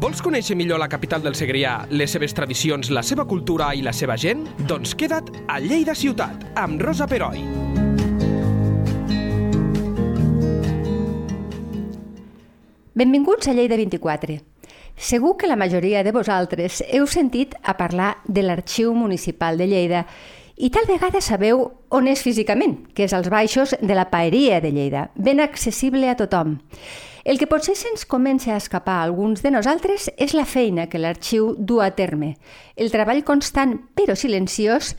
Vols conèixer millor la capital del Segrià, les seves tradicions, la seva cultura i la seva gent? Doncs queda't a Lleida Ciutat, amb Rosa Peroi. Benvinguts a Lleida 24. Segur que la majoria de vosaltres heu sentit a parlar de l'Arxiu Municipal de Lleida i tal vegada sabeu on és físicament, que és als baixos de la Paeria de Lleida, ben accessible a tothom. El que potser se'ns comença a escapar a alguns de nosaltres és la feina que l'arxiu du a terme, el treball constant però silenciós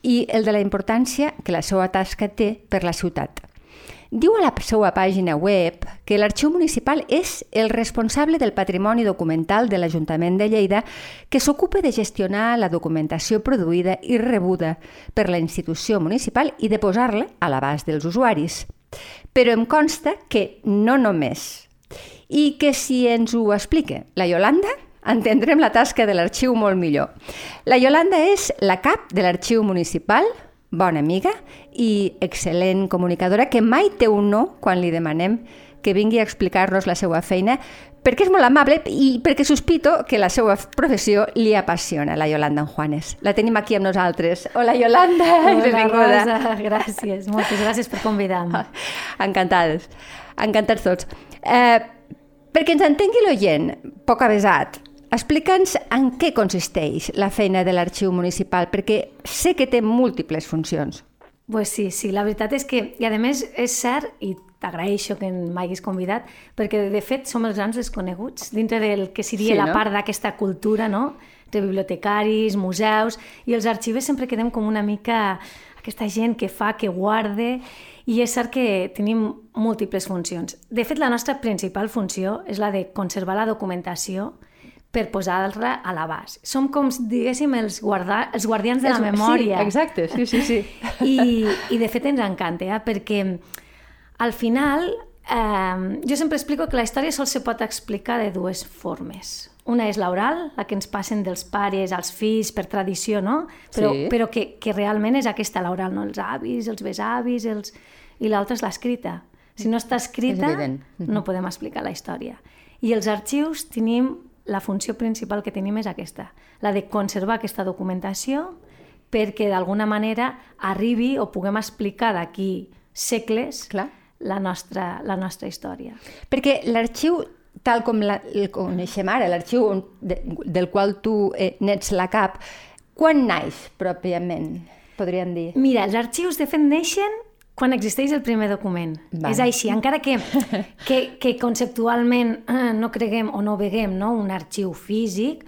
i el de la importància que la seva tasca té per la ciutat. Diu a la seva pàgina web que l'Arxiu Municipal és el responsable del patrimoni documental de l'Ajuntament de Lleida que s'ocupa de gestionar la documentació produïda i rebuda per la institució municipal i de posar-la a l'abast dels usuaris. Però em consta que no només. I que si ens ho explica la Yolanda, entendrem la tasca de l'arxiu molt millor. La Yolanda és la cap de l'arxiu municipal, bona amiga i excel·lent comunicadora que mai té un no quan li demanem que vingui a explicar-nos la seva feina perquè és molt amable i perquè sospito que la seva professió li apassiona, la Yolanda en Juanes. La tenim aquí amb nosaltres. Hola, Yolanda! Hola, benvinguda. Rosa, gràcies. Moltes gràcies per convidar-me. Encantades. Encantats tots. Eh, perquè ens entengui l'oient, poc avesat, Explica'ns en què consisteix la feina de l'arxiu municipal, perquè sé que té múltiples funcions. Pues sí, sí, la veritat és que, i a més és cert, i t'agraeixo que m'hagis convidat, perquè de fet som els grans desconeguts dintre del que seria sí, no? la part d'aquesta cultura, no? de bibliotecaris, museus, i els arxives sempre quedem com una mica aquesta gent que fa, que guarde, i és cert que tenim múltiples funcions. De fet, la nostra principal funció és la de conservar la documentació per posar-la a l'abast. Som com, diguéssim, els, guarda, els guardians de la memòria. Sí, exacte, sí, sí, sí. I, I de fet ens encanta, eh? perquè al final eh, jo sempre explico que la història sol se pot explicar de dues formes. Una és l'oral, la que ens passen dels pares als fills per tradició, no? Però, sí. però que, que realment és aquesta l'oral, no? Els avis, els besavis, els... i l'altra és l'escrita. Si no està escrita, no podem explicar la història. I els arxius tenim la funció principal que tenim és aquesta, la de conservar aquesta documentació perquè d'alguna manera arribi o puguem explicar d'aquí segles Clar. La, nostra, la nostra història. Perquè l'arxiu, tal com la, el coneixem ara, l'arxiu de, del qual tu eh, n'ets la cap, quan naix pròpiament, podríem dir? Mira, els arxius de fet neixen quan existeix el primer document. Va. És així, encara que, que, que conceptualment eh, no creguem o no veguem no, un arxiu físic,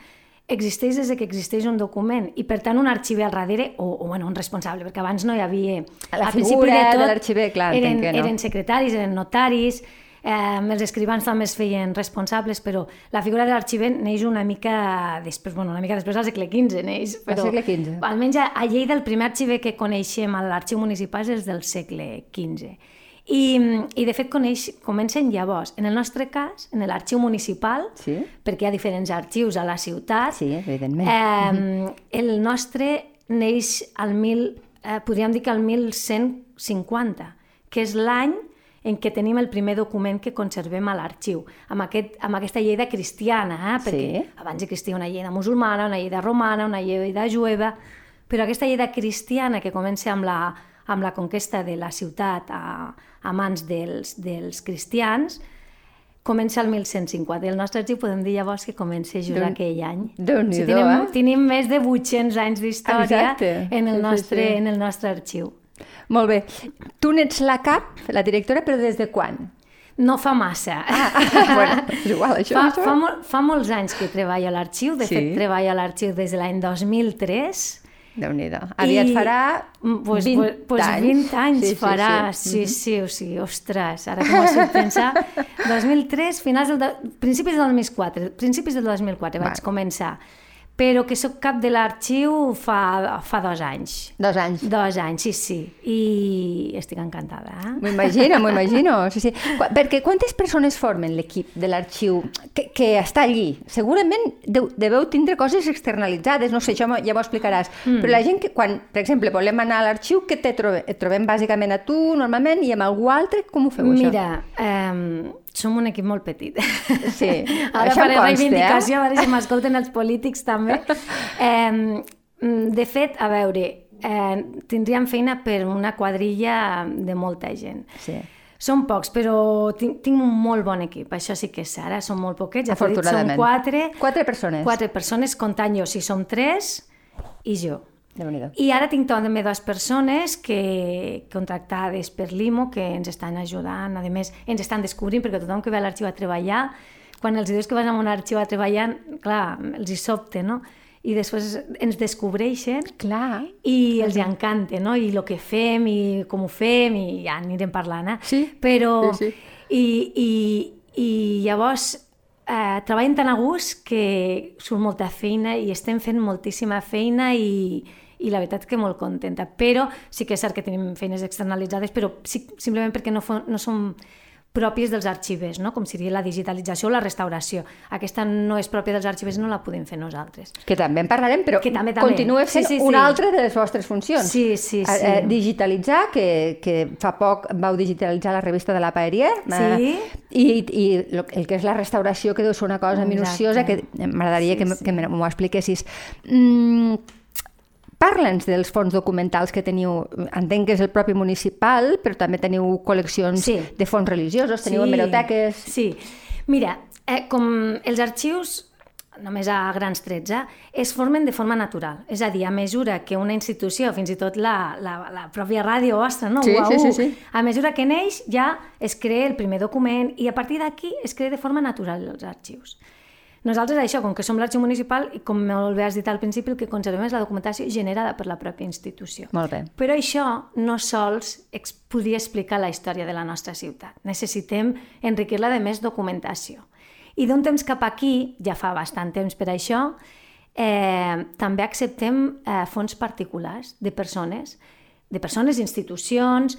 existeix des que existeix un document i per tant un arxiver al darrere o, o bueno, un responsable, perquè abans no hi havia... La figura de, tot, de l'arxiver, clar, eren, que no. eren secretaris, eren notaris, Eh, els escrivans també es feien responsables, però la figura de l'arxiver neix una mica després, bueno, una mica després al segle XV neix, però al segle XV. almenys a, a Lleida el primer arxiver que coneixem a l'arxiu municipal és del segle XV. I, i de fet coneix, comencen llavors. En el nostre cas, en l'arxiu municipal, sí. perquè hi ha diferents arxius a la ciutat, sí, evidentment. Eh, el nostre neix al mil, eh, podríem dir que al 1150, que és l'any en què tenim el primer document que conservem a l'arxiu, amb, aquest, amb aquesta lleida cristiana, eh? perquè sí. abans existia una lleida musulmana, una lleida romana, una lleida jueva, però aquesta lleida cristiana que comença amb la, amb la conquesta de la ciutat a, a mans dels, dels cristians, comença el 1150. El nostre arxiu podem dir llavors que comença just aquell any. déu nhi o sigui, tenim, eh? tenim més de 800 anys d'història en, el nostre, sí, sí. en el nostre arxiu. Molt bé. Tu n'ets la cap, la directora, però des de quan? No fa massa. Ah, bueno, és igual, això. Fa, fa, mol, fa molts anys que treballo a l'arxiu, de sí. fet treballo a l'arxiu des de l'any 2003. déu nhi Aviat I, farà pues, 20 pues, pues anys. 20 anys sí, farà, sí, sí, sí, sí, o sigui, ostres, ara que m'ho estic pensar. 2003, finals del, principis del 2004, principis del 2004 vaig començar però que sóc cap de l'arxiu fa, fa dos anys. Dos anys? Dos anys, sí, sí. I estic encantada. Eh? M'ho imagino, m'ho imagino. Sí, sí. Qu perquè quantes persones formen l'equip de l'arxiu que, que està allí? Segurament deu, deveu tindre coses externalitzades, no sé, això ja m'ho explicaràs. Mm. Però la gent que, quan, per exemple, volem anar a l'arxiu, què te trobem? Et trobem bàsicament a tu, normalment, i amb algú altre? Com ho feu, Mira, això? Mira, eh, som un equip molt petit. Sí, Ara això faré consta, reivindicació, eh? a veure si m'escolten els polítics també. Eh, de fet, a veure, eh, tindríem feina per una quadrilla de molta gent. Sí. Som pocs, però tinc, tinc un molt bon equip, això sí que és eh? som molt poquets, ja t'he dit, Afortunadament. quatre, Quatre persones. quatre persones, comptant jo, si som tres i jo. I ara tinc també dues persones que contractades per l'IMO que ens estan ajudant, a més ens estan descobrint perquè tothom que ve a l'arxiu a treballar, quan els dius que vas a un arxiu a treballar, clar, els hi sobte, no? I després ens descobreixen Clar. i els hi encanta, no? I el que fem i com ho fem i ja anirem parlant, eh? Sí, Però... sí, sí. I, i, I llavors eh, treballen tan a gust que surt molta feina i estem fent moltíssima feina i, i la veritat que molt contenta. Però sí que és cert que tenim feines externalitzades, però sí, simplement perquè no, no són pròpies dels arxivers, no? com seria la digitalització o la restauració. Aquesta no és pròpia dels arxivers i no la podem fer nosaltres. Que també en parlarem, però Que també, també. continua sent sí, sí. una altra de les vostres funcions. Sí, sí, Eh, sí. eh, digitalitzar, que, que fa poc vau digitalitzar la revista de la Paeria. Sí. I, i lo- el que és la restauració, que deu ser una cosa Exacte. minuciosa, que m'agradaria Sí, que, sí. que m'ho expliquessis. Mm, Parla'ns dels fons documentals que teniu. Entenc que és el propi municipal, però també teniu col·leccions Sí. de fons religiosos, teniu hemeroteques... Sí. Mira, eh, com els arxius, només a grans trets, eh, es formen de forma natural. És a dir, a mesura que una institució, fins i tot la, la, la pròpia ràdio vostra, no? Sí, UAU, sí, sí, sí. a mesura que neix ja es crea el primer document i a partir d'aquí es crea de forma natural els arxius. Nosaltres, això, com que som l'arxiu municipal, i com molt bé has dit al principi, el que conservem és la documentació generada per la pròpia institució. Molt bé. Però això no sols podria explicar la història de la nostra ciutat. Necessitem enriquir-la de més documentació. I d'un temps cap aquí, ja fa bastant temps per això, eh, també acceptem eh, fons particulars de persones, de persones, institucions,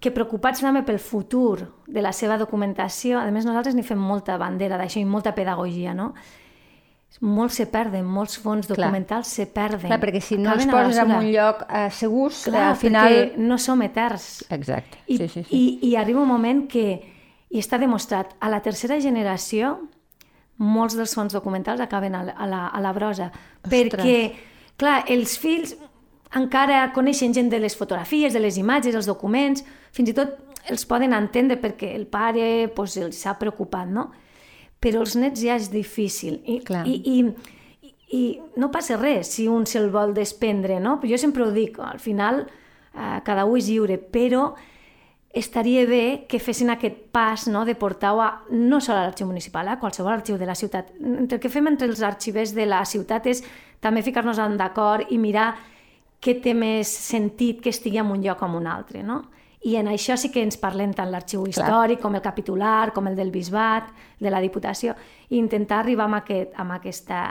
que preocupats també pel futur de la seva documentació, a més nosaltres n'hi fem molta bandera d'això i molta pedagogia, no? Molts se perden, molts fons Clar. documentals se perden. Clar, perquè si no els poses en un lloc eh, segurs, Clar, al final... no som eterns. Exacte, I, sí, sí, sí. I, I arriba un moment que, i està demostrat, a la tercera generació molts dels fons documentals acaben a, la- a, la, a la brosa. Perquè, clar, els fills encara coneixen gent de les fotografies, de les imatges, els documents, fins i tot els poden entendre perquè el pare pues, els s'ha preocupat, no? Però els nets ja és difícil. I, Clar. i, i, i, no passa res si un se'l vol desprendre, no? Jo sempre ho dic, al final eh, cada un és lliure, però estaria bé que fessin aquest pas no, de portar-ho a, no sols a l'arxiu municipal, a qualsevol arxiu de la ciutat. El que fem entre els arxivers de la ciutat és també ficar-nos en d'acord i mirar què té més sentit que estigui en un lloc o en un altre, no? I en això sí que ens parlem tant l'arxiu històric com el capitular, com el del bisbat, de la Diputació, i intentar arribar amb, aquest, amb aquesta...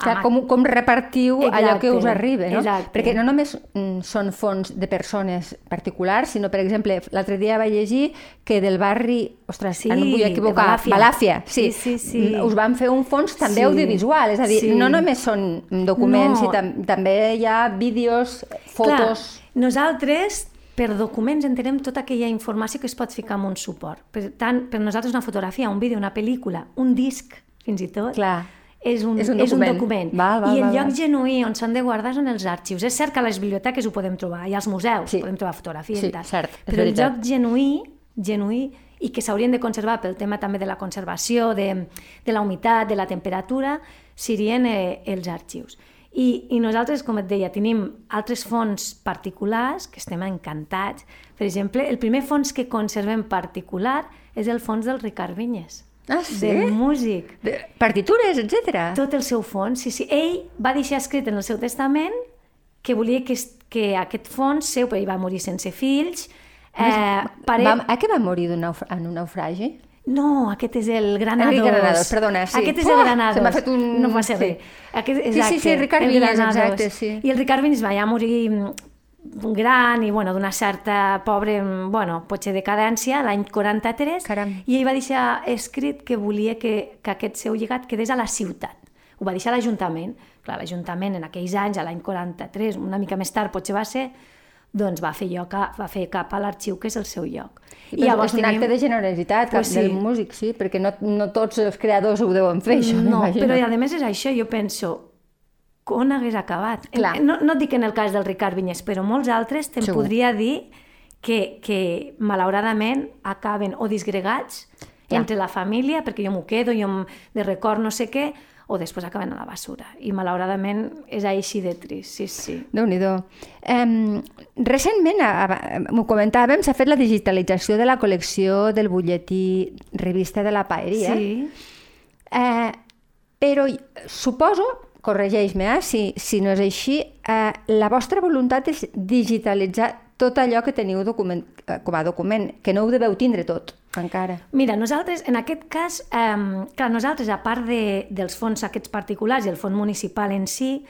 Clar, com, com repartiu allò que us Exacte, arriba, no? exacte. Perquè no només mm, són fons de persones particulars, sinó, per exemple, l'altre dia vaig llegir que del barri, ostres, Sí, no em vull equivocar, Balàfia. Balàfia, sí, Sí, sí, sí. Mm, us van fer un fons també Sí, audiovisual, és a dir, sí. no només són documents, No. i tam també hi ha vídeos, fotos... Clar, nosaltres, per documents, entenem tota aquella informació que es pot ficar en un suport. Per tant, per nosaltres una fotografia, un vídeo, una pel·lícula, un disc, fins i tot, Clar. És un, És un és un document. document. Val, val, I el val, lloc val. genuí on s'han de guardar són els arxius. És cert que a les biblioteques ho podem trobar, i als museus Sí. podem trobar fotografies Sí, i tal. cert, Però el veritat. lloc genuí, genuí i que s'haurien de conservar pel tema també de la conservació, de, de la humitat, de la temperatura, serien eh, els arxius. I, I nosaltres, com et deia, tenim altres fons particulars que estem encantats. Per exemple, el primer fons que conservem particular és el fons del Ricard Vinyes, Ah, sí? del músic De partitures, etc. tot el seu fons. Sí, sí. Ell va deixar escrit en el seu testament que volia que, que aquest fons seu, perquè ell va morir sense fills, eh, pare... Va, a què va morir naufra en un naufragi? No, aquest és el Granados. El Granados, perdona, sí. Aquest és Uf, el Granados. se m'ha fet un- No passa sí. res. Aquest, sí, exacte, sí, Ricard el Vinyes, Granados. exacte, sí. I el Ricard Vinyes va ja morir gran i bueno, d'una certa pobre, bueno, potser decadència, l'any 43, Caram. i ell va deixar escrit que volia que, que aquest seu llegat quedés a la ciutat. Ho va deixar a l'Ajuntament. Clar, l'Ajuntament en aquells anys, a l'any 43, una mica més tard potser va ser, doncs va fer, lloc a, va fer cap a l'arxiu, que és el seu lloc. I, I llavors és un tenim... acte de generositat pues sí. del músic, sí, perquè no, no tots els creadors ho deuen fer, això, No, però a més és això, jo penso, on hagués acabat? Clar. No, no dic en el cas del Ricard Vinyes, però molts altres te'n podria dir que, que malauradament acaben o disgregats ja. entre la família, perquè jo m'ho quedo, jo de record no sé què, o després acaben a la basura. I malauradament és així de trist, sí, sí. déu nhi um, Recentment, m'ho comentàvem, s'ha fet la digitalització de la col·lecció del butlletí Revista de la Paeria. Sí. Eh, però suposo, corregeix-me eh, si, si no és així, eh, la vostra voluntat és digitalitzar tot allò que teniu document, eh, com a document, que no ho deveu tindre tot encara. Mira, nosaltres, en aquest cas, eh, clar, nosaltres, a part de, dels fons aquests particulars i el fons municipal en si,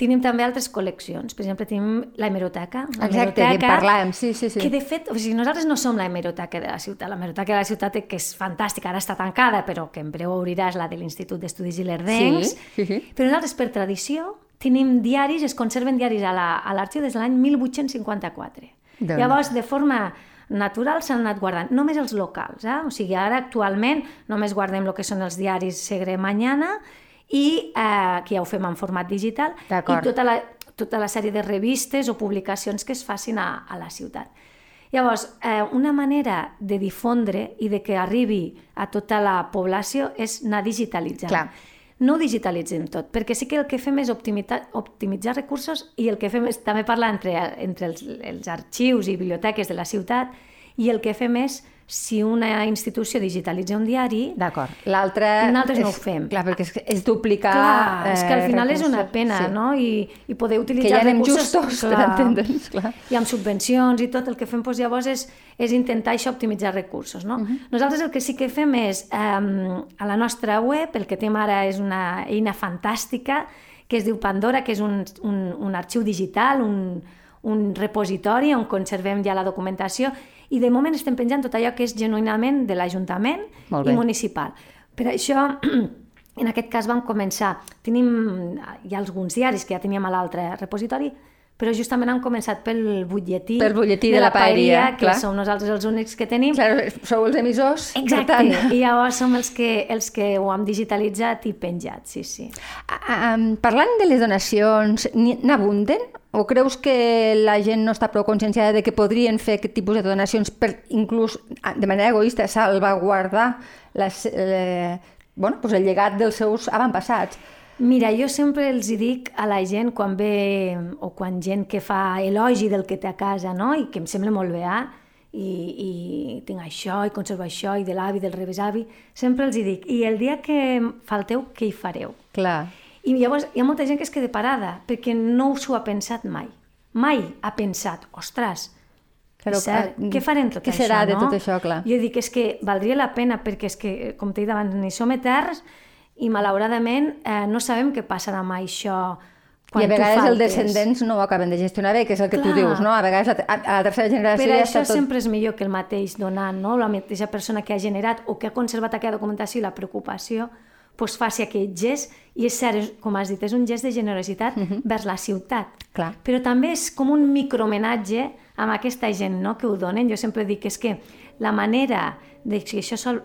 tenim també altres col·leccions. Per exemple, tenim la hemeroteca. Exacte, hemeroteca, parlàvem, sí, sí, sí. Que de fet, o sigui, nosaltres no som la hemeroteca de la ciutat. La hemeroteca de la ciutat que és fantàstica, ara està tancada, però que en breu obrirà és la de l'Institut d'Estudis Ilerdencs. Sí. Però nosaltres, per tradició, tenim diaris, es conserven diaris a l'arxiu la, des de l'any 1854. Doncs. Llavors, de forma natural s'han anat guardant, només els locals. Eh? O sigui, ara actualment només guardem el que són els diaris Segre Mañana i eh, que ja ho fem en format digital i tota la, tota la sèrie de revistes o publicacions que es facin a, a la ciutat. Llavors, eh, una manera de difondre i de que arribi a tota la població és anar digitalitzant. Clar no ho digitalitzem tot, perquè sí que el que fem és optimitzar, optimitzar recursos i el que fem és també parlar entre, entre els, els arxius i biblioteques de la ciutat i el que fem és si una institució digitalitza un diari... D'acord. L'altre... Nosaltres no ho fem. Clar, perquè és, és duplicar... Clar, és que al final recursos, és una pena, sí. no? I, I poder utilitzar que ja recursos... justos, clar, per entendre'ns, clar. I amb subvencions i tot, el que fem doncs, llavors és, és intentar això optimitzar recursos, no? Uh mhm. -huh. Nosaltres el que sí que fem és, um, a la nostra web, el que tenim ara és una eina fantàstica que es diu Pandora, que és un, un, un arxiu digital, un, un repositori on conservem ja la documentació i de moment estem penjant tot allò que és genuïnament de l'Ajuntament i municipal. Per això, en aquest cas vam començar, tenim ja alguns diaris que ja teníem a l'altre repositori, però justament han començat pel butlletí, pel butlletí de, de la, la paeria, que clar. som nosaltres els únics que tenim. Clar, sou els emissors. Exacte, tant... i llavors som els que, els que ho hem digitalitzat i penjat, sí, sí. Um, parlant de les donacions, n'abunden? O creus que la gent no està prou conscienciada de que podrien fer aquest tipus de donacions per inclús, de manera egoista, salvaguardar les, eh, bueno, pues el llegat dels seus avantpassats? Mira, jo sempre els dic a la gent quan ve, o quan gent que fa elogi del que té a casa, no? i que em sembla molt bé, eh? I, i tinc això, i conservo això, i de l'avi, del rebesavi, sempre els dic, i el dia que falteu, què hi fareu? Clar. I llavors hi ha molta gent que es queda parada, perquè no s'ho ha pensat mai. Mai ha pensat, ostres, Però, cert, uh, què farem tot què això? Serà no? de tot això, clar? Jo dic, és que valdria la pena, perquè és que, com t'he dit abans, ni som eterns, i malauradament eh, no sabem què passarà amb això quan I a vegades els descendents no ho acaben de gestionar bé, que és el que Clar. tu dius, no? A vegades la, a, a la tercera generació Per ja això tot... sempre és millor que el mateix donant, no? La mateixa persona que ha generat o que ha conservat aquella documentació i la preocupació pues, faci aquell gest, i és cert, com has dit, és un gest de generositat uh mhm. -huh. vers la ciutat. Clar. Però també és com un micromenatge amb aquesta gent no? que ho donen. Jo sempre dic que és que la manera de que això sol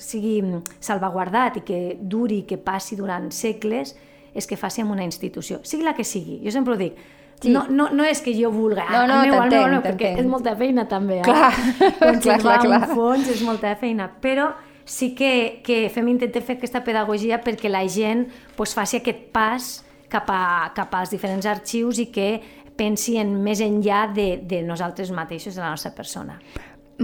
sigui salvaguardat i que duri, que passi durant segles, és que faci amb una institució, sigui la que sigui. Jo sempre ho dic, Sí. No, no, no és que jo vulgui, no, no, el meu, el meu, no, perquè és molta feina també. Eh? Clar, clar, clar, clar. fons és molta feina, però sí que, que fem intentem fer aquesta pedagogia perquè la gent pues, faci aquest pas cap, a, cap als diferents arxius i que pensi en més enllà de, de nosaltres mateixos, de la nostra persona.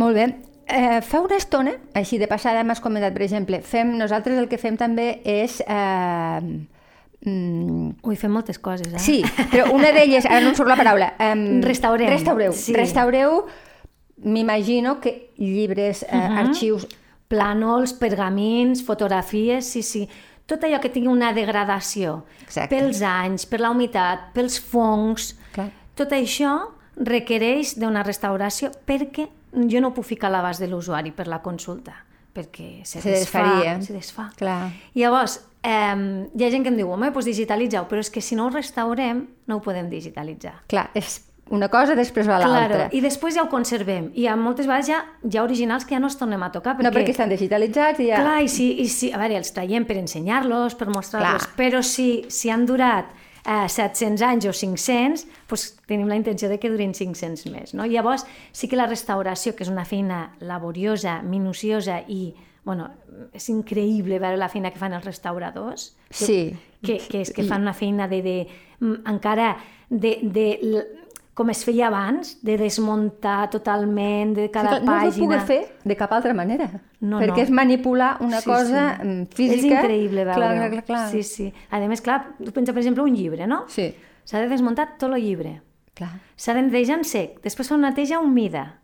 Molt bé. Eh, fa una estona, així de passada, m'has comentat, per exemple, fem, nosaltres el que fem també és... Eh, Mm. Ui, fem moltes coses, eh? Sí, però una d'elles, ara no em surt la paraula... Um, Restaurem. Restaureu. Sí. Restaureu, m'imagino que llibres, eh, uh mhm. -huh. arxius... Plànols, pergamins, fotografies, sí, sí. Tot allò que tingui una degradació Exacte. pels anys, per la humitat, pels fongs... Clar. Tot això requereix d'una restauració perquè jo no puc ficar a l'abast de l'usuari per la consulta, perquè se, se desfà, desfaria. se desfà. Clar. Llavors, eh, hi ha gent que em diu, home, doncs digitalitza-ho, però és que si no ho restaurem, no ho podem digitalitzar. Clar, és una cosa, després va l'altra. Claro, i després ja ho conservem. I ha moltes vegades ja, hi ha originals que ja no els tornem a tocar. Perquè, No, perquè estan digitalitzats i ja... Clar, i si, i si, a veure, els traiem per ensenyar-los, per mostrar-los, però si, si han durat eh, 700 anys o 500, doncs tenim la intenció de que durin 500 més. No? Llavors, sí que la restauració, que és una feina laboriosa, minuciosa i, bueno, és increïble veure la feina que fan els restauradors, Sí. que, que és que fan una feina de, de mm, encara de, de, l- com es feia abans, de desmuntar totalment de cada Sí, clar, no pàgina. pot fer de cap altra manera. No, perquè no. és manipular una Sí, cosa sí. mm, física... És increïble veure-ho. Clar, clar, clar. Sí, sí. A més, clar, tu pensa, per exemple, un llibre, no? Sí, S'ha de desmuntar tot el llibre. clar. S'ha de netejar en sec. Després fa una neteja humida.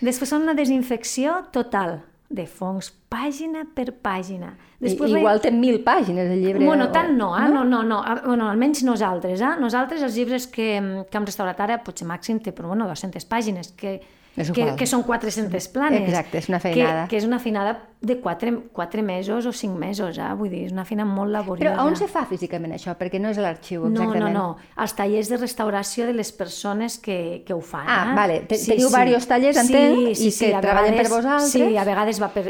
Després fa una desinfecció total de fongs, pàgina per pàgina. Després, re- igual té mil pàgines el llibre. Bueno, o- tant no, eh? no, no, no. Ah, Bueno, almenys nosaltres, eh? Nosaltres, els llibres que, que hem restaurat ara, potser màxim té, però bueno, 200 pàgines, que, que, que són 400 planes. Exacte, és una feinada. Que, que és una feinada de 4, 4 mesos o 5 mesos, eh? Vull dir, és una feina molt laboriosa. Però on se fa físicament això? Perquè no és l'arxiu, No, exactament. no, no. Els tallers de restauració de les persones que, que ho fan. Ah, eh? vale. Te- teniu diversos tallers, entenc, i que a treballen per vegades- vosaltres. Sí, a vegades va per,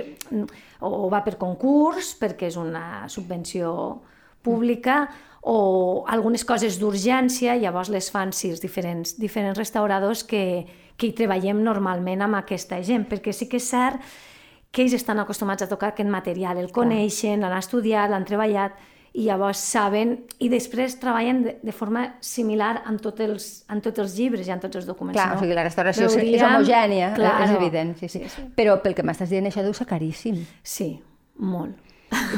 o va per concurs, perquè és una subvenció pública, o algunes coses d'urgència, llavors les fan sí, els diferents, diferents restauradors que, que hi treballem normalment amb aquesta gent, perquè sí que és cert que ells estan acostumats a tocar aquest material, el coneixen, l'han estudiat, l'han treballat, i llavors saben, i després treballen de, de forma similar en, tot els, en tots els llibres i en tots els documents. Clar, no? o sigui, la restauració és- és Veuríem- homogènia, eh, Claro. és evident. Sí, sí. Però pel que m'estàs dient, això deu ser caríssim. Sí, molt.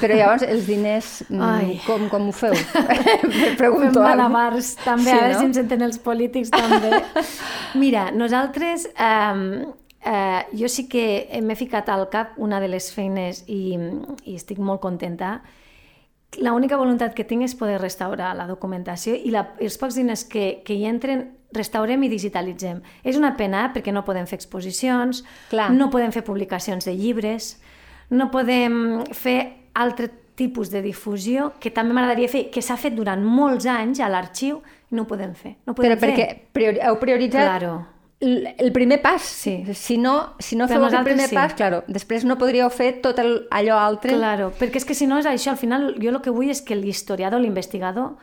Però llavors, els diners, mm, Ai. com, com ho feu? Fem Pregunto. ara. malabars, també, Sí, a veure no? si ens entenen els polítics, també. Mira, nosaltres, eh, eh, jo sí que m'he ficat al cap una de les feines i, i estic molt contenta. L'única voluntat que tinc és poder restaurar la documentació i la, els pocs diners que, que hi entren restaurem i digitalitzem. És una pena eh, perquè no podem fer exposicions, Clar. no podem fer publicacions de llibres, no podem fer altre tipus de difusió que també m'agradaria fer, que s'ha fet durant molts anys a l'arxiu i no ho podem fer. No ho podem Però perquè fer. priori heu prioritzat Claro. el, primer pas. Sí. Si no, si no feu el primer sí. pas, claro, després no podríeu fer tot el, allò altre. Claro, perquè és que si no és això, al final jo el que vull és que l'historiador, l'investigador,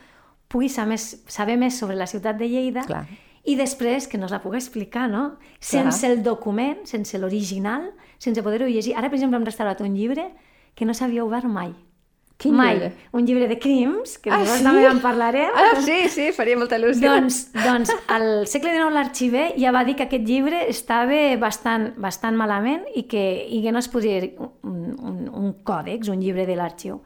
pugui saber més, saber més sobre la ciutat de Lleida Clar. i després que nos la pugui explicar, no? Sense el document, sense l'original, sense poder-ho llegir. Ara, per exemple, hem restaurat un llibre que no s'havia obert mai. Quin mai. llibre? Un llibre de crims, que Ah, sí? també en parlarem. Ah, sí, sí, faria molta il·lusió. Doncs, doncs al segle XIX l'arxiver ja va dir que aquest llibre estava bastant, bastant malament i que, i que no es podia un, un, un còdex, un llibre de l'arxiu.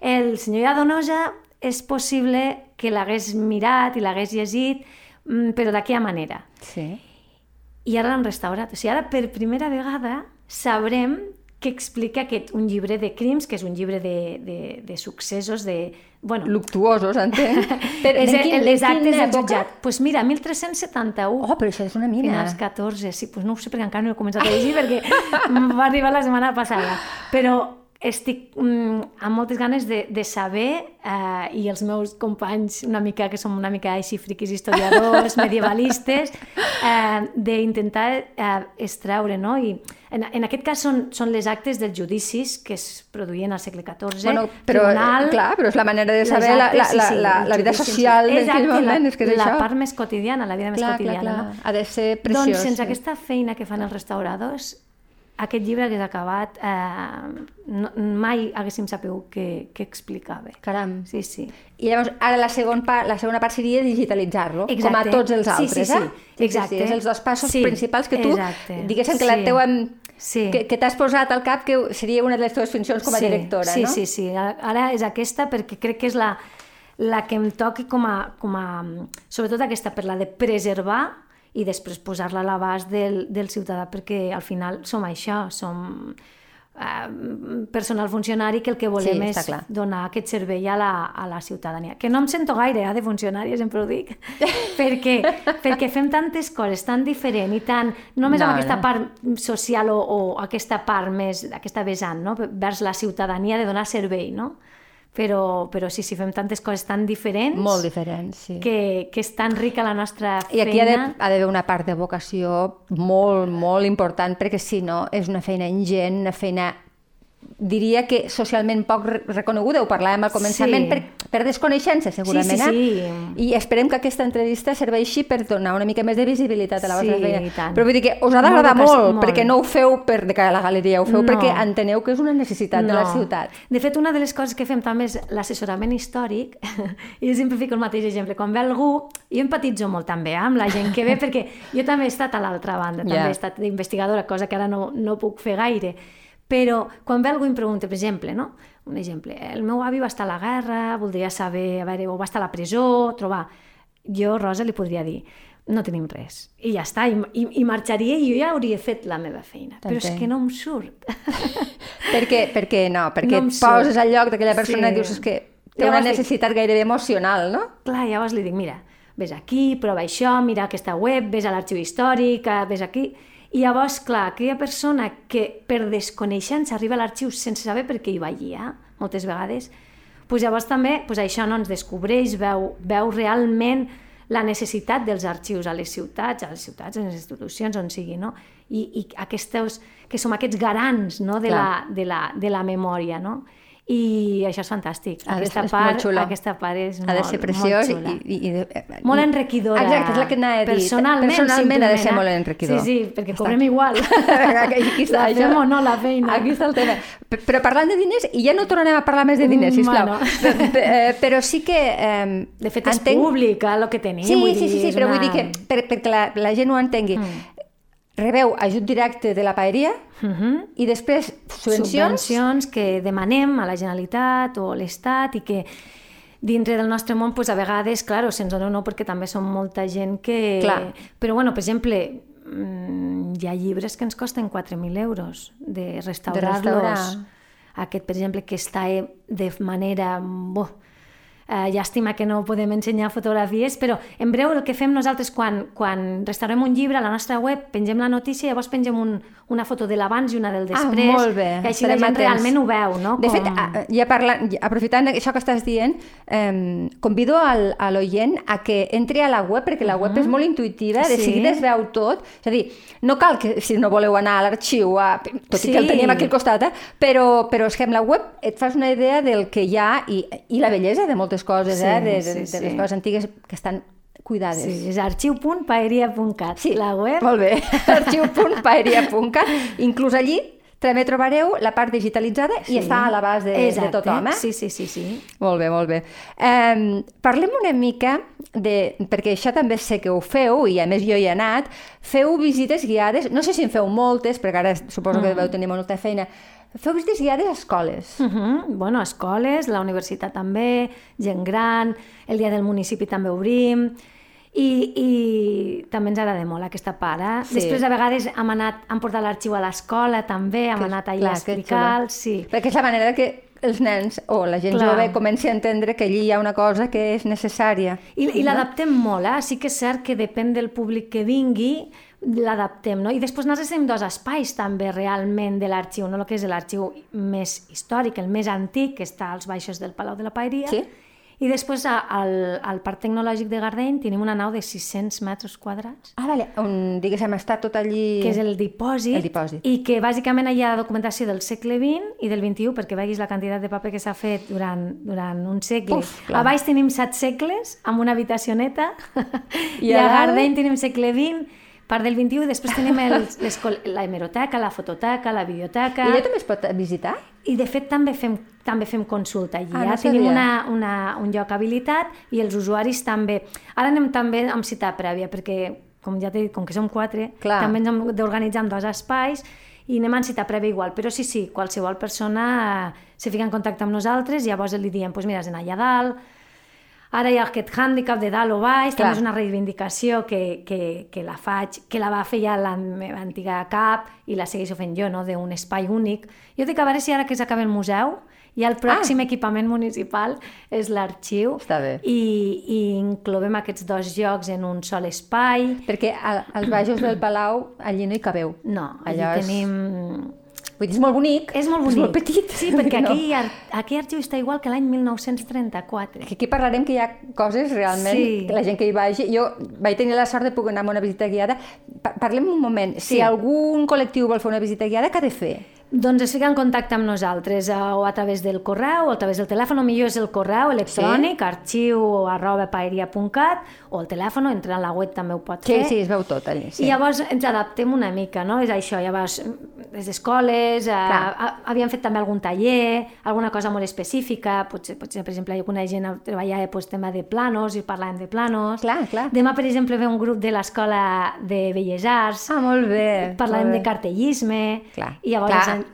El senyor Adonosa és possible que l'hagués mirat i l'hagués llegit, mm, però d'aquella manera. Sí. I ara l'han restaurat. O sigui, ara per primera vegada sabrem que explica aquest, un llibre de crims, que és un llibre de, de, de successos, de... Bueno, Luctuosos, entenc. Però és en quin- les actes del jutjat. Doncs pues mira, 1371. Oh, però això és una mina. Finals 14, sí, pues no ho sé perquè encara no he començat a llegir perquè va arribar la setmana passada. Però estic mm, amb moltes ganes de, de saber eh, i els meus companys una mica que som una mica així friquis historiadors, medievalistes, eh, d'intentar eh, extraure, no? I en, en aquest cas són, són les actes dels judicis que es produïen al segle XIV, Bueno, però, tribunal... clar, però és la manera de saber la, la, actes, sí, la, sí, la, els la vida social d'aquell Exacte, moment, la, és que és la això. part més quotidiana, la vida més clar, clar, quotidiana, clar. no? Ha de ser preciós. Doncs sense sí. aquesta feina que fan els restauradors, aquest llibre hagués acabat... Eh, no, mai haguéssim sabut què, què explicava. Caram. Sí, sí. I llavors, ara la, segon pa, la segona part seria digitalitzar-lo, com a tots els Sí, sí, altres, sí. eh? Exacte. Sí, és els dos passos Sí, principals que tu, exacte. diguéssim que la Sí. teua... Sí. Que, que t'has posat al cap que seria una de les teves funcions com a sí, directora, sí, no? Sí, sí, Ara és aquesta perquè crec que és la, la que em toqui com a, com a... Sobretot aquesta, per la de preservar i després posar-la a l'abast del, del ciutadà, perquè al final som això, som eh, personal funcionari que el que volem Sí, és clar. donar aquest servei a la, a la ciutadania. Que no em sento gaire eh, de funcionària, sempre ho dic, perquè, perquè fem tantes coses tan diferent i tan, només No, amb aquesta no. part social o, o aquesta part més, aquesta vessant, no? vers la ciutadania de donar servei, no? Però, però sí, sí, fem tantes coses tan diferents Molt diferents, sí. que, que és tan rica la nostra I feina. aquí ha de- ha d'haver una part de vocació molt, molt important, perquè si no és una feina ingent, una feina diria que socialment poc re- reconeguda, ho parlàvem al començament, Sí. per, per desconeixença, segurament. Sí, sí, eh? sí. I esperem que aquesta entrevista serveixi per donar una mica més de visibilitat a la vostra Sí, feina. tant. Però vull dir que us ha d'agradar Molt molt, molt. perquè no ho feu per de cara a la galeria, ho feu No. perquè enteneu que és una necessitat de la ciutat. De fet, una de les coses que fem també és l'assessorament històric, i jo sempre fico el mateix exemple, quan ve algú, jo empatitzo molt també eh, amb la gent que ve, perquè jo també he estat a l'altra banda, també Ja. he estat d'investigadora, cosa que ara no, no puc fer gaire, però quan ve algú i em pregunta, per exemple, no? un exemple, el meu avi va estar a la guerra, voldria saber, a veure, o va estar a la presó, trobar... Jo, Rosa, li podria dir, no tenim res. I ja està, i, i, i marxaria i jo ja hauria fet la meva feina. Però és que no em surt. perquè, perquè no, perquè No et poses al lloc d'aquella persona Sí. i dius és que té Llavors una dic- necessitat gairebé emocional, no? Clar, llavors li dic, mira, vés aquí, prova això, mira aquesta web, vés a l'arxiu històric, vés aquí... I llavors, clar, aquella persona que per desconeixença arriba a l'arxiu sense saber per què hi va allí, eh? moltes vegades, pues llavors també pues això no ens descobreix, veu, veu realment la necessitat dels arxius a les ciutats, a les ciutats, a les institucions, on sigui, no? I, i aquests, que som aquests garants no? de, la, Clar. de, la, de la memòria, no? I això és fantàstic. Ha aquesta, part, molt xulo. aquesta part és ha de ser preciós molt xula. i, i, i de, Molt enriquidora. Exacte, és la que anava a dir. Personalment, Personalment ha de ser molt eh? enriquidor. Sí, sí, perquè Està. cobrem igual. Aquí està, la això. fem o no la feina. Aquí està el tema. Però parlant de diners, i ja no tornarem a parlar més de diners, Mm, sisplau. bueno. P- p- eh, Però sí que... Eh, De fet, és entenc- públic, el que tenim. Sí, vull sí, sí, dir, sí, però una... vull dir que per, perquè la, la gent ho entengui. Mm. Rebeu ajut directe de la paeria Uh -huh. i després subvencions. subvencions que demanem a la Generalitat o a l'Estat i que dintre del nostre món, pues, a vegades, clar, se'ns dona o no, perquè també som molta gent que... Clar. Però, bueno, per exemple, mm, hi ha llibres que ens costen 4.000 euros de restaurar-los. restaurar. Aquest, per exemple, que està eh, de manera... Bo, eh, llàstima que no podem ensenyar fotografies, però en breu el que fem nosaltres quan, quan restaurem un llibre a la nostra web, pengem la notícia i llavors pengem un, una foto de l'abans i una del després. Ah, molt bé. I així la Estarem gent atents. realment ho veu, no? De fet, a- ja parlant, ja aprofitant això que estàs dient, eh, convido al, a l'oient a que entri a la web, perquè la web és molt intuïtiva, de Sí. seguida es veu tot. És a dir, no cal que, si no voleu anar a l'arxiu, tot i que el Sí. tenim aquí al costat, eh? però, però és que amb la web et fas una idea del que hi ha i, i la bellesa de moltes coses, Sí, eh? de, de, sí, de sí. les coses antigues que estan cuidades. Sí, és arxiu.paeria.cat, Sí, la web. Molt bé, arxiu.paeria.cat. Inclús allí també trobareu la part digitalitzada i està a l'abast de, de tothom. Eh? Sí, sí, sí, sí. Molt bé, molt bé. Um, parlem una mica de... perquè això també sé que ho feu, i a més jo hi he anat, feu visites guiades, no sé si en feu moltes, perquè ara suposo que deveu tenir molta feina, feu visites guiades a escoles. Uh -huh. Bueno, escoles, la universitat també, gent gran, el dia del municipi també obrim, i, i també ens agrada molt aquesta part. Eh? Sí. Després, a vegades, hem, anat, hem portat l'arxiu a l'escola també, hem Que- anat allà clar, a explicar sí. Perquè és la manera que els nens o la gent Clar. jove comenci a entendre que allí hi ha una cosa que és necessària. I, i l'adaptem molt, eh? Sí que és cert que depèn del públic que vingui, l'adaptem, no? I després nosaltres tenim dos espais també realment de l'arxiu, no? El que és l'arxiu més històric, el més antic, que està als baixos del Palau de la Paeria, Sí. I després a- al, al Parc Tecnològic de Gardeny tenim una nau de 600 metres quadrats, Ah, vale, on, diguéssim, està tot allí... que és el dipòsit, El dipòsit. i que bàsicament hi ha documentació del segle XX i del XXI, perquè veguis la quantitat de paper que s'ha fet durant, durant un segle. Uf, clar. a baix tenim set segles, amb una habitació neta, I i, a a? Gardeny tenim segle XX, part del XXI, i després tenim el, la hemeroteca, la fototeca, la biblioteca... I allò també es pot visitar? I de fet també fem, també fem consulta allí. Ah, Ah, no Tenim una, una, un lloc habilitat i els usuaris també. Ara anem també amb cita prèvia perquè, com ja t'he dit, com que som quatre, Clar. també ens hem d'organitzar en dos espais i anem en cita prèvia igual. Però sí, sí, qualsevol persona eh, se fica en contacte amb nosaltres i llavors li diem, doncs mira, has d'anar allà dalt, Ara hi ha aquest hàndicap de dalt o baix, Clar. també és una reivindicació que, que, que la faig, que la va fer ja la meva antiga cap i la segueixo fent jo, no? d'un espai únic. Jo dic a veure si ara que s'acaba el museu i el pròxim ah. equipament municipal és l'arxiu Està bé. i, i incloem aquests dos llocs en un sol espai. Perquè a, als baixos del Palau allí no hi cabeu. No, allí Allò és- tenim Vull dir, és molt bonic, És molt bonic. és molt petit. Sí, perquè no? ar aquell arxiu està igual que l'any 1934. Que aquí parlarem que hi ha coses realment, Sí. que la gent que hi vagi... Jo vaig tenir la sort de poder anar a una visita guiada. Pa parlem un moment. Si Sí. algun col·lectiu vol fer una visita guiada, què ha de fer? Doncs es fica en contacte amb nosaltres eh, o a través del correu o a través del telèfon, o millor és el correu electrònic, sí. arxiu arroba paeria.cat o el telèfon, entra a la web també ho pot Sí, fer. sí, es veu tot allà. Sí. I llavors ens adaptem una mica, no? És això, llavors, des d'escoles, eh, Clar. ha- havíem fet també algun taller, alguna cosa molt específica, potser, potser per exemple, alguna gent treballava pues, tema de planos i parlàvem de planos. Clar, clar. Demà, per exemple, ve un grup de l'Escola de Belles Arts, Ah, molt bé. parlarem molt de bé. cartellisme, Clar, i llavors... clar. En-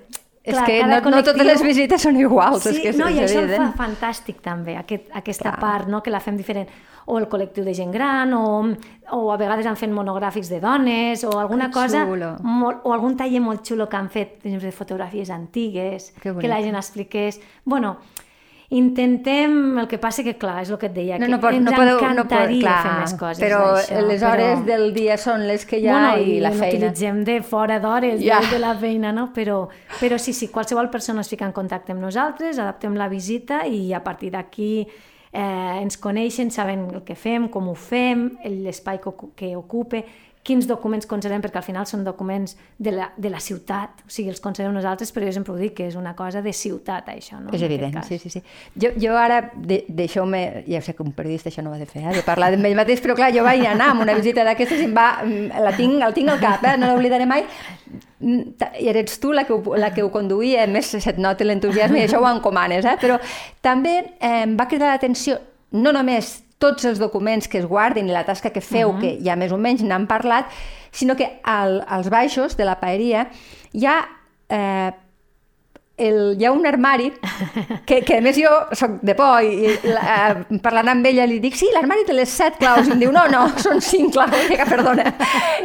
És clar, que no, no totes les visites són iguals. Sí, és que és, no, i és això evident. fa fantàstic també, aquest, aquesta Clar. part no, que la fem diferent. O el col·lectiu de gent gran, o, o a vegades han fet monogràfics de dones, o alguna Que cosa, xulo. molt, o algun taller molt xulo que han fet, per exemple, de fotografies antigues, Que la gent expliqués... Bueno, intentem, el que passa que, clar, és el que et deia, No, que no, pot, ens no podeu, no encantaria pot, clar, fer més coses però d'això, les hores del dia són les que hi ha bueno, i la feina. utilitzem de fora d'hores Ja. de, de la feina, no? Però, però sí, sí, qualsevol persona es fica en contacte amb nosaltres, adaptem la visita i a partir d'aquí eh, ens coneixen, saben el que fem, com ho fem, l'espai que, que ocupe, quins documents considerem, perquè al final són documents de la, de la ciutat, o sigui, els considerem nosaltres, però jo sempre ho dic, que és una cosa de ciutat, això, no? És evident, sí, sí, sí. Jo, jo ara, de, deixeu-me, ja sé que un periodista això no va de fer, eh, de parlar d'ell mateix, però clar, jo vaig anar amb una visita d'aquestes i em va, la tinc, el tinc al cap, eh, no l'oblidaré mai, Mm, i eres tu la que, ho, la que ho conduïa, a més se't nota l'entusiasme i això ho encomanes, eh? però també eh, em va cridar l'atenció no només tots els documents que es guardin i la tasca que feu, uh -huh. que ja més o menys n'han parlat, sinó que al, als baixos de la paeria hi ha eh, el, hi ha un armari que, que a més jo soc de por i, i la, eh, parlant amb ella li dic sí, l'armari de les set claus i em diu no, no, són cinc claus que perdona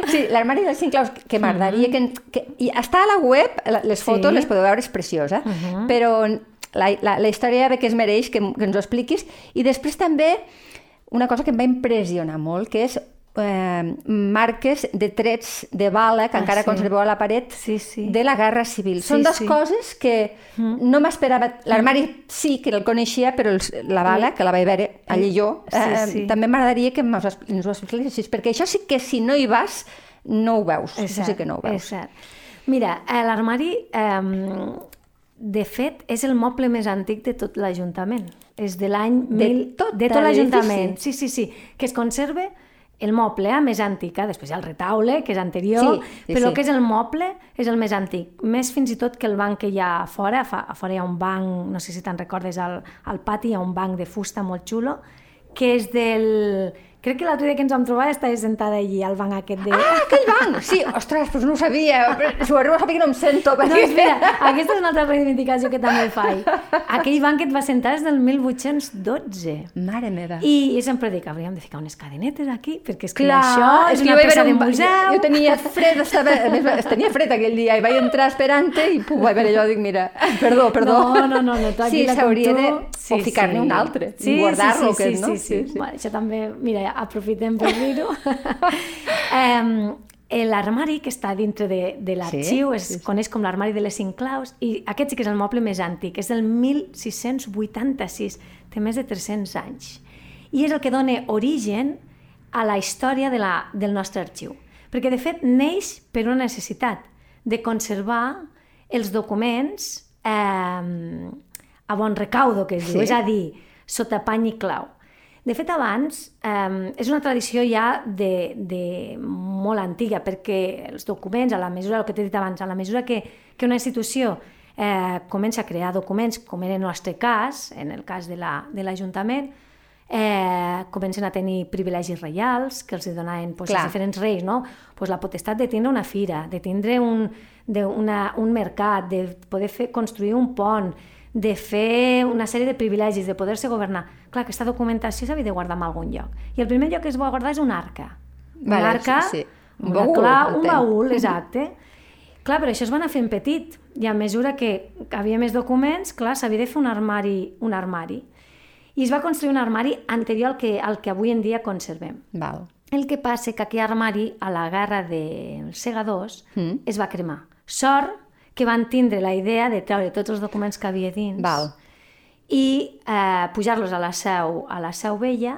sí, l'armari de les cinc claus que m'agradaria que, que i està a la web, les fotos Sí. les podeu veure, és preciosa però la, la, la història ve que es mereix que, que ens ho expliquis i després també una cosa que em va impressionar molt que és eh, marques de trets de bala que Ah, encara sí. conserveu a la paret Sí, sí. de la Guerra Civil. Sí, Són dues sí. coses que no m'esperava. L'armari sí que el coneixia, però els, la bala, que la vaig veure allí jo, Sí, eh, sí. també m'agradaria que ens ho- expliquessis, perquè això sí que si no hi vas, no ho veus. És Això sí cert, que no ho És veus. cert. Mira, eh, l'armari, eh, de fet, és el moble més antic de tot l'Ajuntament. És de l'any... De mil- tot de tot l'Ajuntament. Sí, sí, sí. Que es conserve el moble eh, més antic. Eh? Després hi ha el retaule, que és anterior, Sí, sí, però sí. el que és el moble és el més antic. Més fins i tot que el banc que hi ha a fora. Fa, a fora hi ha un banc, no sé si te'n recordes, al, al pati hi ha un banc de fusta molt xulo, que és del... Crec que l'altre dia que ens vam trobar estava sentada allí, al banc aquest de... Ah, aquell banc! Sí, ostres, doncs no ho sabia. Si ho arribo a saber que no em sento. No, Perquè... espera, aquesta és una altra reivindicació que també faig. Aquell banc que et va sentar és del 1812. Mare meva. I, I sempre dic, hauríem de ficar unes cadenetes aquí, perquè és que Clar, això és, és que una jo peça de museu. Jo, jo tenia fred, estava... Més, tenia fred aquell dia i vaig entrar esperant-te i pum, vaig veure allò, dic, mira, perdó, perdó. No, no, no, no tu sí, aquí la com tu. de... o ficar-ne un altre, i guardar-lo, sí, sí, aquest, no? Sí, sí, sí. Bueno, això també, mira, aprofitem per dir-ho. eh, L'armari que està dintre de, de l'arxiu Sí, es sí, sí. coneix com l'armari de les cinc claus i aquest sí que és el moble més antic, és del 1686, té més de 300 anys. I és el que dona origen a la història de la, del nostre arxiu. Perquè, de fet, neix per una necessitat de conservar els documents eh, a bon recaudo, que es diu, Sí. és a dir, sota pany i clau. De fet, abans, eh, és una tradició ja de, de molt antiga, perquè els documents, a la mesura, el que t'he dit abans, a la mesura que, que una institució eh, comença a crear documents, com era el nostre cas, en el cas de la- de l'Ajuntament, la, eh, comencen a tenir privilegis reials que els donaven pues, els Clar. diferents reis, no? pues la potestat de tindre una fira, de tindre un, de una, un mercat, de poder fer, construir un pont, de fer una sèrie de privilegis, de poder-se governar. Clar, aquesta documentació s'havia de guardar en algun lloc. I el primer lloc que es va guardar és un arca. Una Vale, arca, sí, sí. Un una baül, clau, un baül, exacte. Clar, però això es va anar fent petit i a mesura que havia més documents, clar, s'havia de fer un armari, un armari. I es va construir un armari anterior al que, al que avui en dia conservem. Val. El que passa que aquell armari, a la guerra dels segadors, Mm. es va cremar. Sort que van tindre la idea de treure tots els documents que havia dins Val. I eh, pujar-los a la seu, a la seu vella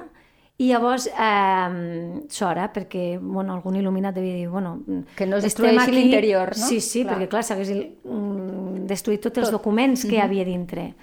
i llavors, eh, sora, perquè bueno, algun il·luminat devia dir... Bueno, Que no es destrueixi l'interior, no? Sí, sí, Clar. perquè clar, s'hagués mm, destruït tots els Tot. documents que hi havia dintre.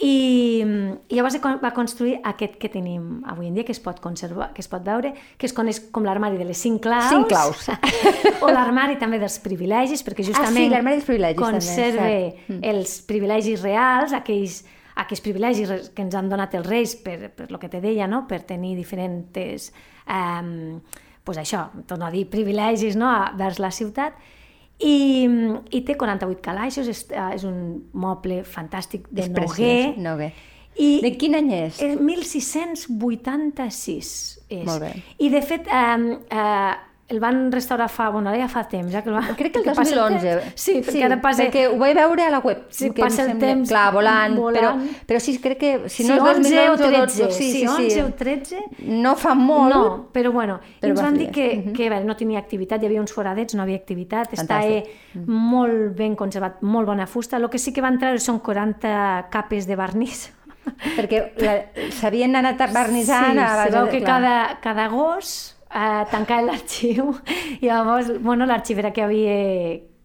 I, I llavors va construir aquest que tenim avui en dia, que es pot conservar, que es pot veure, que es coneix com l'armari de les cinc claus. Cinc claus. o l'armari també dels privilegis, perquè justament Ah, l'armari dels privilegis també, conserva cert. Mm. els privilegis reals, aquells, aquells privilegis que ens han donat els reis per, per lo que te deia, no? per tenir diferents... Um, pues això, torno a dir, privilegis no? vers la ciutat, i, i té 48 calaixos, és, eh, és un moble fantàstic de És Noguer. Noguer. I De quin any és? el 1686 és. Molt bé. I de fet, eh, eh, el van restaurar fa, bueno, ara ja fa temps, ja que el van... Crec que el perquè passa 2011. temps. Sí, perquè ara passa... Perquè ho vaig veure a la web. Sí, que passa el temps Clar, volant, volant. Però, però sí, crec que... Si no és 11 o 2011 13, o 12, sí, si sí, 11 sí. o 13... No fa molt. No, però bueno, Però ens va van dir que, que a veure, no tenia activitat, hi havia uns foradets, no havia activitat, està eh, molt ben conservat, molt bona fusta. El que sí que van treure són 40 capes de vernís. Perquè s'havien anat barnissant sí, a se base veu de... que clar. cada, cada agost eh, tancava l'arxiu i llavors, bueno, l'arxivera que havia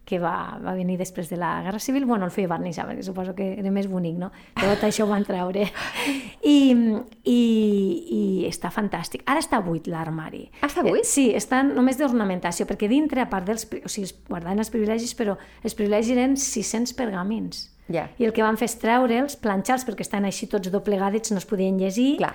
que va, va venir després de la Guerra Civil, bueno, el feia vernissar, perquè suposo que era més bonic, no? Tot això ho van treure. I, i, i està fantàstic. Ara està buit l'armari. Ah, està buit? Eh, Sí, està només d'ornamentació, perquè dintre, a part dels... O sigui, guardaven els privilegis, però els privilegis eren 600 pergamins. Ja. I el que van fer és treure'ls, planxar-los, perquè estan així tots doblegats, no es podien llegir, Clar.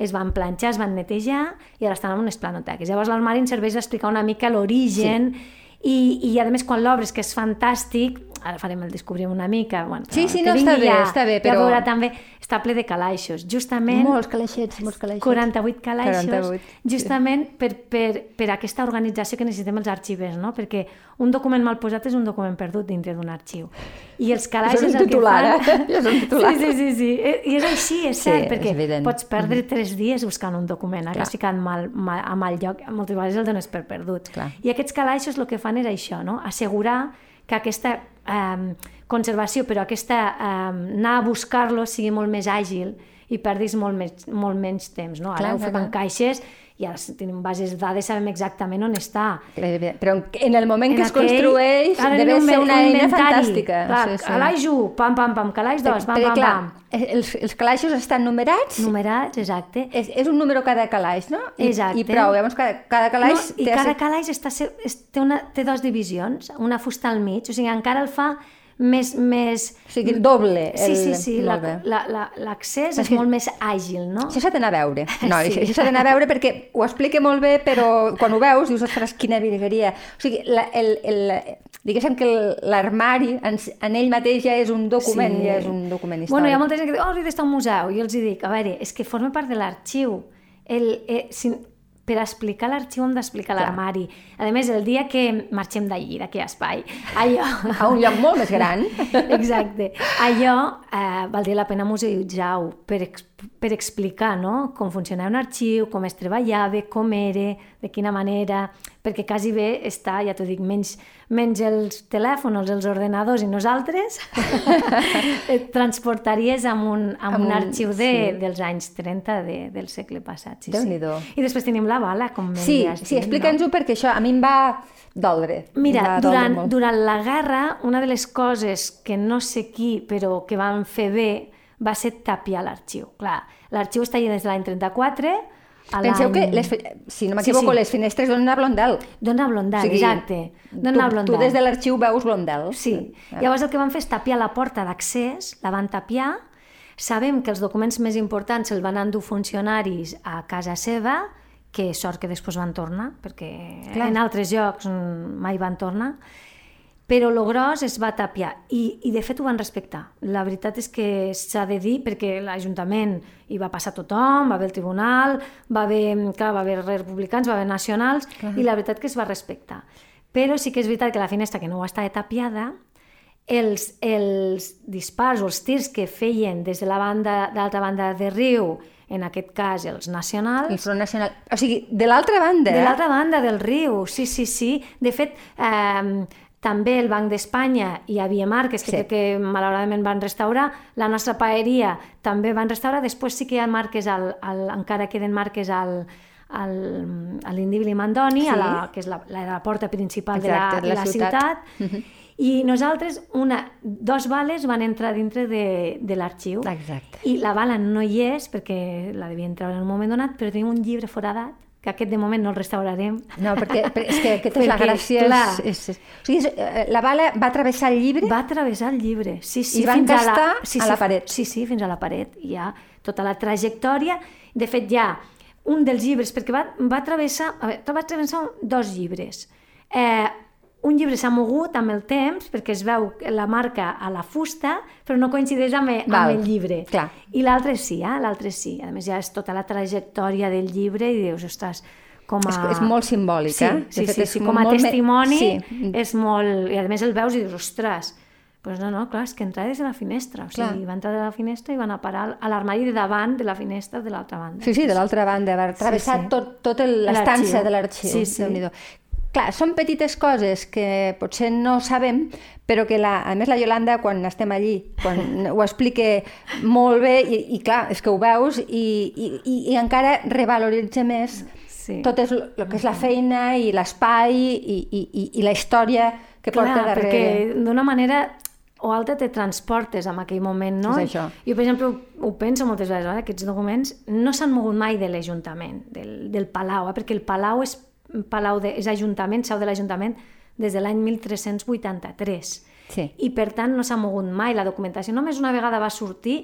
Es van planxar, es van netejar i ara estan en unes planoteques. Llavors l'armari ens serveix a explicar una mica l'origen sí. i, i a més quan l'obres, que és fantàstic, ara farem el descobrim una mica, bueno, Sí, sí, no, està bé, ja, està bé, ja però- veurà també, està ple de calaixos, justament Molts calaixets, molts calaixets. 48 calaixos, 48, justament per, per, per aquesta organització que necessitem els arxivers, no? perquè un document mal posat és un document perdut dintre d'un arxiu. I els calaixos és un el titular, fan... eh? Ja és un titular. Sí, sí, sí, sí. I és així, és Sí, cert, és perquè evident. pots perdre tres dies buscant un document, Clar. has ficat mal, mal, a mal lloc, moltes vegades el dones per perdut. Clar. I aquests calaixos el que fan és això, no? assegurar que aquesta eh, conservació, però aquesta eh, anar a buscar-lo sigui molt més àgil i perdis molt, més, molt menys temps. No? Ara Clar, ho clar, fem en clar. caixes i ara tenim bases de dades, sabem exactament on està. Però en el moment que es aquell, construeix ara deve ser un una eina fantàstica. Clar, sí, sí. calaix 1, pam, pam, pam, calaix 2, pam, pam, clar, pam. els, els calaixos estan numerats, Numerats, exacte. és, és un número cada calaix, no? I, Exacte. I prou, llavors cada, cada calaix... no, I cada assi- calaix està, té, una, té dos divisions, una fusta al mig, o sigui, encara el fa més... més... O sigui, doble. Sí, El... sí, sí, la- Molt bé. la- la- l'accés És que- molt més àgil, no? Això s'ha d'anar a veure. No, Sí. sí. això s'ha d'anar a veure perquè ho explica molt bé, però quan ho veus dius, ostres, quina virgueria. O sigui, la, el, el, diguéssim que l'armari en, en ell mateix ja és un document, Sí. ja és un document històric. Bueno, hi ha molta gent que diu, oh, hauria d'estar a un museu. I els hi dic, a veure, és que forma part de l'arxiu. El, eh, si, per explicar l'arxiu hem d'explicar l'armari. A més, el dia que marxem d'allí, d'aquell espai, allò... A un lloc molt més gran. Exacte. Allò eh, valdria la pena museïtzar-ho per, ex per explicar no? com funcionava un arxiu, com es treballava, com era, de quina manera, perquè quasi bé està, ja t'ho dic, menys, menys els telèfons, els ordenadors i nosaltres, et transportaries amb un, amb Amb un un- arxiu de, sí. dels anys 30 de, del segle passat. Sí, sí. I després tenim la bala, com ben Sí, has sí, explica'ns-ho perquè això a mi em va doldre. Mira, va doldre durant, molt. durant la guerra, una de les coses que no sé qui, però que van fer bé, va ser tapiar l'arxiu. Clar, l'arxiu està allà des de l'any 34 a Penseu que, les, si no m'equivoco, Sí, sí. les finestres donen a Blondel. Dona Blondel, exacte. Dona tu, Blondel. tu des de l'arxiu veus Blondel. Sí. Llavors el que van fer és tapiar la porta d'accés, la van tapiar, sabem que els documents més importants se'ls van endur funcionaris a casa seva, que sort que després van tornar, perquè Clar. en altres llocs mai van tornar, però lo gros es va tapiar i, i de fet ho van respectar. La veritat és que s'ha de dir perquè l'Ajuntament hi va passar tothom, va haver el tribunal, va haver, clar, va haver republicans, va haver nacionals i la veritat que es va respectar. Però sí que és veritat que la finestra que no estava tapiada els, els dispars o els tirs que feien des de la banda d'altra banda de riu, en aquest cas els nacionals, El Front Nacional. O sigui, de l'altra banda. de l'altra banda del riu, sí, sí, sí. De fet, eh, també el Banc d'Espanya havia marques que, Sí. sí. que malauradament van restaurar, la nostra paeria també van restaurar, després sí que hi ha marques, al, al, encara queden marques al, al, a l'Indíbil i Mandoni, Sí. a la, que és la, la, la porta principal Exacte, de la, de la ciutat. ciutat. I nosaltres, una, dos bales van entrar dintre de, de l'arxiu. Exacte. I la bala no hi és, perquè la devien treure en un moment donat, però tenim un llibre foradat, que aquest de moment no el restaurarem. No, perquè, perquè és que aquesta és la gràcia. clar. És, és, o sigui, és, eh, la bala va travessar el llibre Va travessar el llibre, sí, sí. I va fins encastar sí, a sí, la paret. Sí, sí, fins a la paret. Hi ha tota la trajectòria. De fet, hi ha un dels llibres, perquè va, va travessar, a veure, va travessar dos llibres. Eh, un llibre s'ha mogut amb el temps perquè es veu la marca a la fusta, però no coincideix amb, amb Val, el llibre. clar. I l'altre sí, eh? l'altre sí. A més, ja és tota la trajectòria del llibre i dius, ostres, com a... És, és molt simbòlic, Sí, eh? sí, fet, sí, és sí, com a molt me- testimoni Sí, és molt... I a més el veus i dius, ostres, pues no, no, clar, és que entra des de la finestra. O Clar. sigui, va entrar de la finestra i van a parar a l'armari de davant de la finestra de l'altra banda. Sí, sí, de l'altra banda, va travessar sí. tot, tot el- l'estança de l'arxiu. Sí, sí. Clar, són petites coses que potser no sabem, però que la, a més la Yolanda, quan estem allí, quan ho explica molt bé, i, i clar, és que ho veus, i, i, i, encara revaloritza més Sí. tot és el que és la feina i l'espai i, i, i, i la història que porta Clar, darrere. perquè d'una manera o altra te transportes en aquell moment, no? És això. Jo, per exemple, ho, ho penso moltes vegades, eh? aquests documents no s'han mogut mai de l'Ajuntament, del, del Palau, eh? perquè el Palau és, Palau de, és Ajuntament, seu de l'Ajuntament, des de l'any 1383. Sí. I per tant no s'ha mogut mai la documentació. Només una vegada va sortir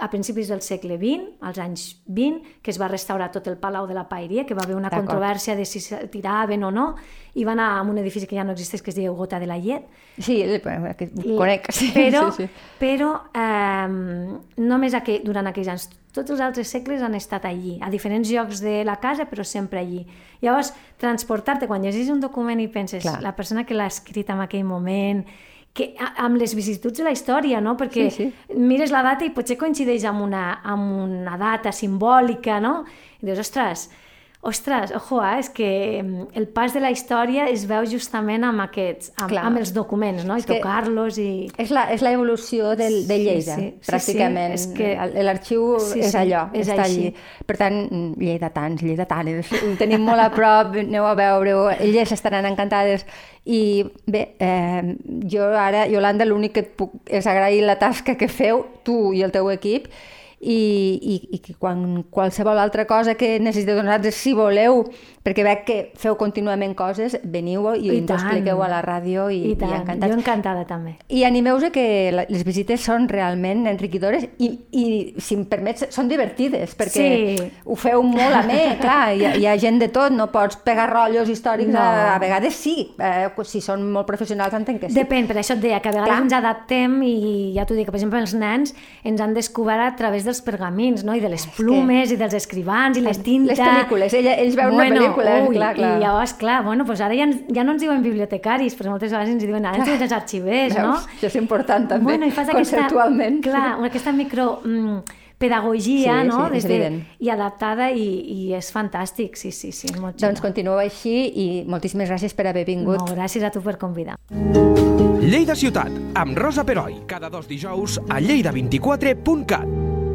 a principis del segle XX, als anys 20, que es va restaurar tot el Palau de la Paeria, que va haver una controvèrsia de si se tiraven o no, i va anar a un edifici que ja no existeix, que es diu Gota de la Llet, Sí, el- que conec. Sí, però, sí, sí. però eh, només aquell, durant aquells anys. Tots els altres segles han estat allí, a diferents llocs de la casa, però sempre allí. Llavors, transportar-te, quan llegis un document i penses, Clar. la persona que l'ha escrit en aquell moment, que, amb les vicissituds de la història, no? Perquè Sí, mires la data i potser coincideix amb una, amb una data simbòlica, no? I dius, ostres, ostres, ojo, eh? és que mm, el pas de la història es veu justament amb aquests, amb, Clar. amb els documents, no? I És tocar-los i... És la, és la evolució del, de Sí, Lleida, sí, sí, pràcticament. sí, és que- El- L'arxiu Sí, és sí, allò, és està així. allí. Per tant, lleidatans, lleidatanes, ho tenim molt a prop, aneu a veure-ho, elles estaran encantades. I bé, eh, jo ara, Yolanda, l'únic que et puc és agrair la tasca que feu, tu i el teu equip, i, i, i quan qualsevol altra cosa que necessiteu nosaltres, si voleu, perquè veig que feu contínuament coses, veniu i, I ens tant. expliqueu a la ràdio i, I, tant, i encantats. jo encantada també. I animeu-vos a que les visites són realment enriquidores i, i si em permets, són divertides, perquè Sí. ho feu molt a més, clar, hi ha, hi ha gent de tot, no pots pegar rotllos històrics, No. a, a vegades sí, eh, si són molt professionals entenc que sí. Depèn, per això et deia que a vegades Clar. ens adaptem i ja t'ho dic, que per exemple els nens ens han descobert a través dels pergamins, no? I de les plumes, i dels escrivans, i les tintes... Les pel·lícules, ella, ells veuen una pel·lícula, ui, clar, clar. I llavors, clar, bueno, doncs ara ja, ens, ja no ens diuen bibliotecaris, però moltes vegades ens diuen, ara ens diuen els arxivers, no? Veus? Això és important també, bueno, i fas aquesta, conceptualment. Clar, aquesta micro... Mm, pedagogia, Sí, no? sí, Des de. I adaptada i, i és fantàstic, sí, sí, sí, és molt Doncs xulo. continueu així i moltíssimes gràcies per haver vingut. Molt gràcies a tu per convidar. Lleida Ciutat, amb Rosa Peroi, cada dos dijous a lleida24.cat.